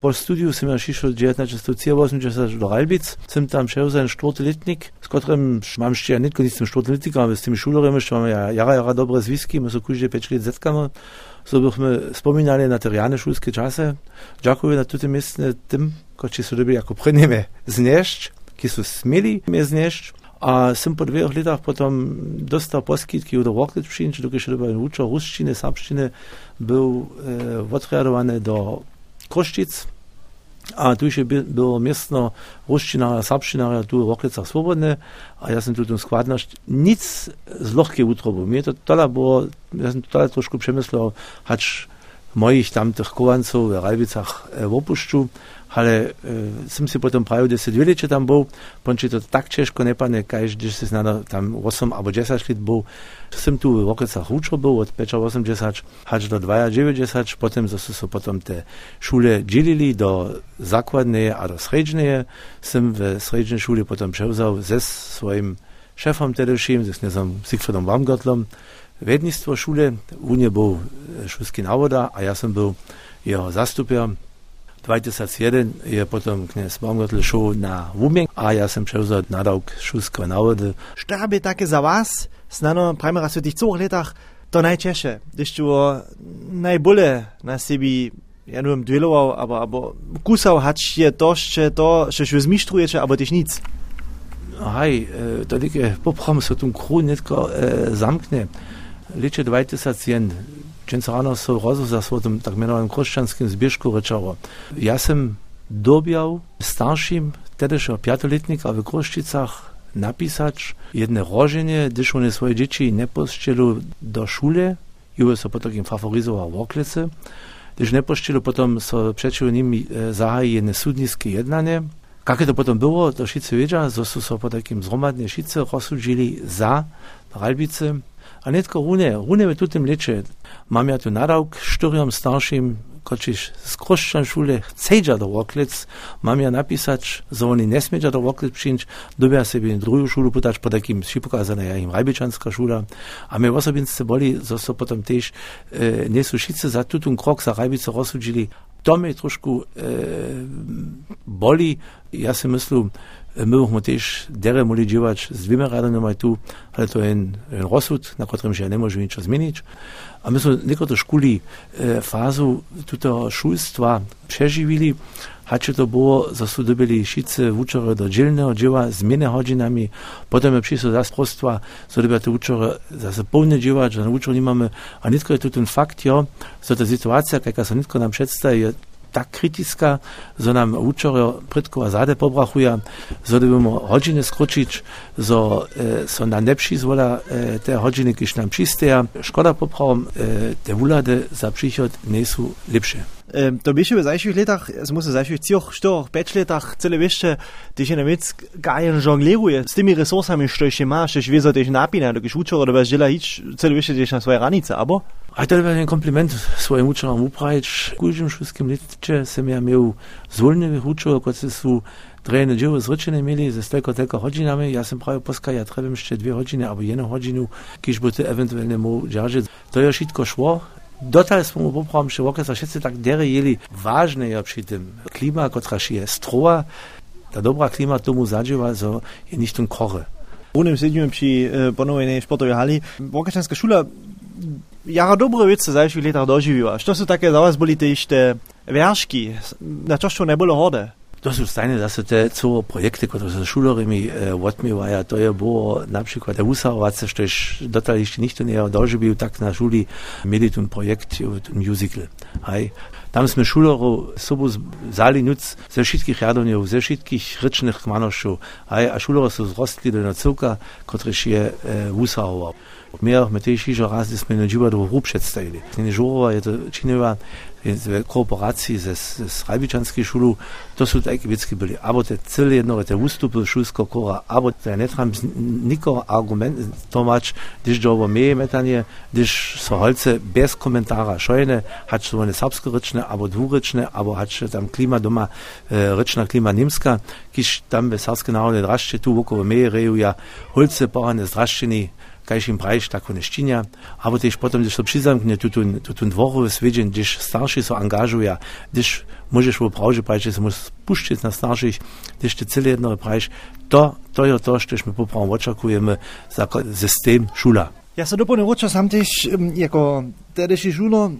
Po studiju jsem ja šišel 1948 do Halbic, jsem tam šel za štortletnik, s kterým mám ještě, ja netko nisem štortletnik, ale s těmi šulerem ještě máme ja, jara, jara dobré zvisky, my se každé 5 let zetkamo, so bychom vzpomínali na te rjane šulske čase, džakuju na tutem mestne tem, kot če so dobili jako preneme znešč, ki so smeli me znešč, A sem po dveh letih potem dostal poskitki od Rocket Pšinč, dokaj še dobil učil ruščine, srbščine, bil eh, odredovan do Koštic. A tu je bilo mestno ruščinarja, sapščinarja, tu v Oklecah svobodne, a ja sem tu tu skladnosť, nic z lohke utrobu. Mne to tola było, ja som to tola trošku přemyslel, mojich tamtych kovancov v Rajbicach e, opušťu, ale e, som si potom pravil, že si dve leče tam bol, ponči to tak ťažko nepadne, kaj, že si znano tam 8 alebo 10 let bol. Som tu v Okrecach učil bol od 5 80 až do 2 90, potom zase so potom te šule dzielili do zakładnej a do sredžnej. Som v sredžnej šule potom převzal ze svojim Шефом телешим, с не знам, Сигфридом Вамгатлом, vednistvo šule, eh, on je bil šulski navoda, a jaz sem bil jeho zastupja. 2001 je potem knes Baumgartl šel na Wumen, a jaz sem prevzel nadauk šulske navode. Šta bi take za vas, znano prema razsvetljicovih letah, to najčešće, když tu najbolje na sebi ja nie wiem, duelował, albo, albo kusał, hać się to, czy to, czy się zmistrujecie, albo też nic. E, to takie poprom so tu kru netko e, zamknie. Licze 2001 Dženca rano so rozozal s tom tak menovaným křesťanským zbiežku rečalo. Ja som dobiał starším, tedejšieho piatoletnika v Kruščicach napísať jedne roženie, když oni svoje deti nepoštěli do šule, Juve so potom im favorizoval v oklice, když nepoštěli, potom so přečili nimi e, zahájí jedne sudnické jednanie. Kako to potom było, to šice wiedzia, zo su so po takim zromadne šice rozsudžili za Ralbice, a netko rune, rune v tutem leče. Mam ja tu nadawk štyriom starším, kočiš z kruščan šule chcedža do Roklec, mam ja napisać, że oni nesmedža do Roklec przyjść, dobia sobie druhú šulu putać po takim šipokazané ja im Rajbičanská šula. A my osobince boli, zo so potom tež e, nesu šice za tutun krok za Rajbice rozsudžili. To mnie trošku e, boli. Ja sem mislil, eh, mi bomo tež deremo liđivač z dvima radanjama tu, ali to je en, en rozsud, na katerem že ne možemo nič zmeniti. A mi smo neko to škuli eh, fazu tuto šulstva preživili, hače to bo zasudobili šice vučore do džilne odživa z mene hodžinami, potem je prišlo za sprostva, so dobili te vučore za se polne dživač, da na vučore nimamo, a nitko je tudi fakt, jo, so ta situacija, kakaj se nitko nam predstavi, je tak kritická, že nám učore predkova zade pobrachuje, že budeme hodiny skročiť, že e, so nám lepší zvola e, te hodiny, když nám čisté. Škoda popravom, e, te vulade za příchod nie sú lepšie. Um, to byše v zajších letach, muss v zajších cioch, štoch, päť letach, celé vyšte, když je na věc gajen žongleruje s tými resursami, što ještě má, že vie, že napína, učor, da bez žela hič, celé vyšte, když na svoje ranice, abo? A to je kompliment svojim učenom upravič. Kužim šulskim letče sem ja imel zvoljnevih učov, kot se su drejne dživo zrečene imeli stelko telko hodinami. Ja sem pravil, poskaj, ja trebam še dve hodine, abo jednu hodinu, kiž bo te eventuálne mu džaržiť. To je všetko šlo, Dotal smo mu popravom, že okres všetci tak dere jeli vážne je pri tým klima, ktorá je stroa, tá dobrá klima tomu zadživa, so je nicht un koche. Unem sedíme pri e, ponovenej športovej hali. Vokačanská šula Jara Dobrovec se zdaj že leta doživiva. Što su také za vas boli te ište verški? Na čo što ne bolo hode? To su stajne da su te co projekte koje su šulorimi e, eh, otmivaja, to je bilo na przykład Usaovace, što ješ dotal ište ništo nije doživio, tak na šuli meditum projekt, eh, musical. Hej. Tam sme šulerov sobu zali nuc ze všetkých jadovňov, ze všetkých rečných kmanošov. Hej. A šulerov sú zrostli do nacilka, ktorý je e, Husaroval. My my tiež raz sme na divadlo hru predstavili. Žurova je to činila v kooperaciji z Rajbičanskej šulu, to sú také veci boli. Abo te celé jedno, te ústupy šulského kora, abo te netram nikoho argument tomač, když dobo meje metanie, když so holce bez komentára šojene, hač so one srbsko-rečne, abo dvurečne, abo hač tam klima doma, e, rečna klima nimska, kiž tam ve srpske národne drašče tu okolo meje reju ja holce pohane zdraščení, kajšim praviš, tako ne ščinja, ampak tež potem, da so pšizam, ne tutun, tutun dvoru, svečen, da starši so angažuja, da možeš v pravži praviš, da se moraš spuščati na starših, da te celo jedno praviš, to, to je to, što mi popravno očakujemo za sistem šula. Ja se dopolnil očas, sam tež, jako tedeši šulo,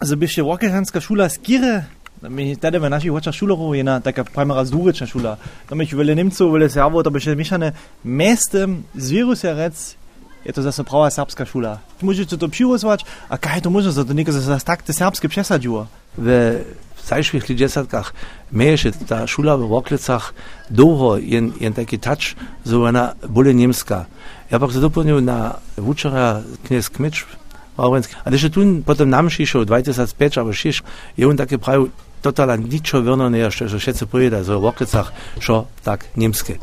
zabišče Wokehanska šula skire, Mi wtedy w naszych oczach szulorów jedna taka primera zduryczna szula. No myśmy wiele Niemców, wiele Serwów, to by się mieszane mestem z wirusem rec je to zase pravá serbská šula. Môžete to přivozovať a kaj to možno, za to niekto zase takto serbské přesadilo. W zajszłych dziesiątkach mieješe ta szula w Woklecach długo jen, jen taki touch, so ona bole niemska. Ja pak doplnił na wuczera kniez Kmicz, Wałęski. A jeszcze tu potem nam šišao 2005 albo 6, je on takie prawie totala ničo verno što že všetci pojeda z Woklecach, šo tak niemskie.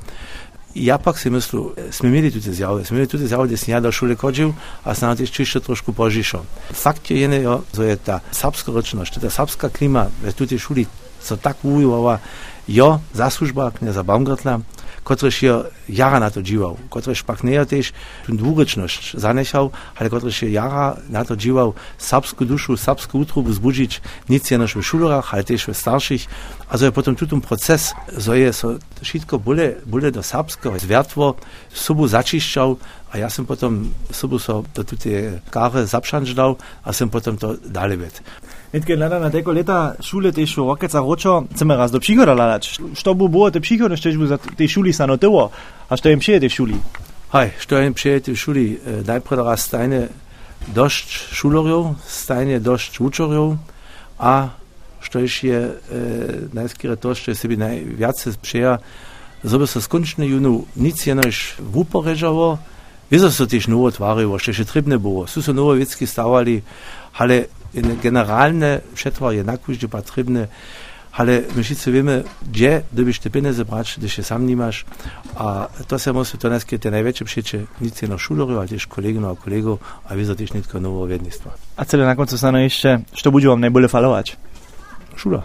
Ја пак се мислу, сме мили туѓе зјаве, сме мили туѓе зјаве, сме ја дошул шуле коджил, а станат иш чише трошку пожишо. Факт е не ја, за та сапска речност, та сапска клима, ве туѓе шули, со такву ова, ја заслужба, не за забавгатла, Kotrež je jara na to džival, kotrež pak nie dvúrečnosť zanechal, ale kotrež je jara na to džival srbskú dušu, srbskú útrubu zbudziť nic je v šulorach, ale tež v starších. A so je potom tutum proces, so je so všetko bole, bole do srbského zvertvo, sobu začišťal a ja som potom sobu so do tutie kare zapšanždal a som potom to dali ved. Nitke lada na teko leta šule te šo rokeca ročo, chceme raz do příchoda ladać. Što bu było te příchoda, što bu za te šuli sanotyło, a što im przyjete w szuli? Hej, što im przyjete w szuli? Najprej raz stajne dość szulorjów, stajne dość uczorjów, a što je e, najskýre to, što je sebi najviace przyja, żeby so skončne junu nic jenož vuporežavo, Wiedzą, so też nowe twary, was jeszcze trybne było. Są so nowe wiecki stawali, ale generalne všetko jednak už potrzebne, ale my wszyscy wiemy, gdzie dobyś te pieniądze brać, gdy się sam nie masz, a to się musi to nas te największe przyjdzie, nic na szulorów, ale też kolegów a kolegów, a wiedzą też nie tylko nowe wiednictwa. A cele na końcu stano jeszcze, co będzie wam najbolej falować? Szula.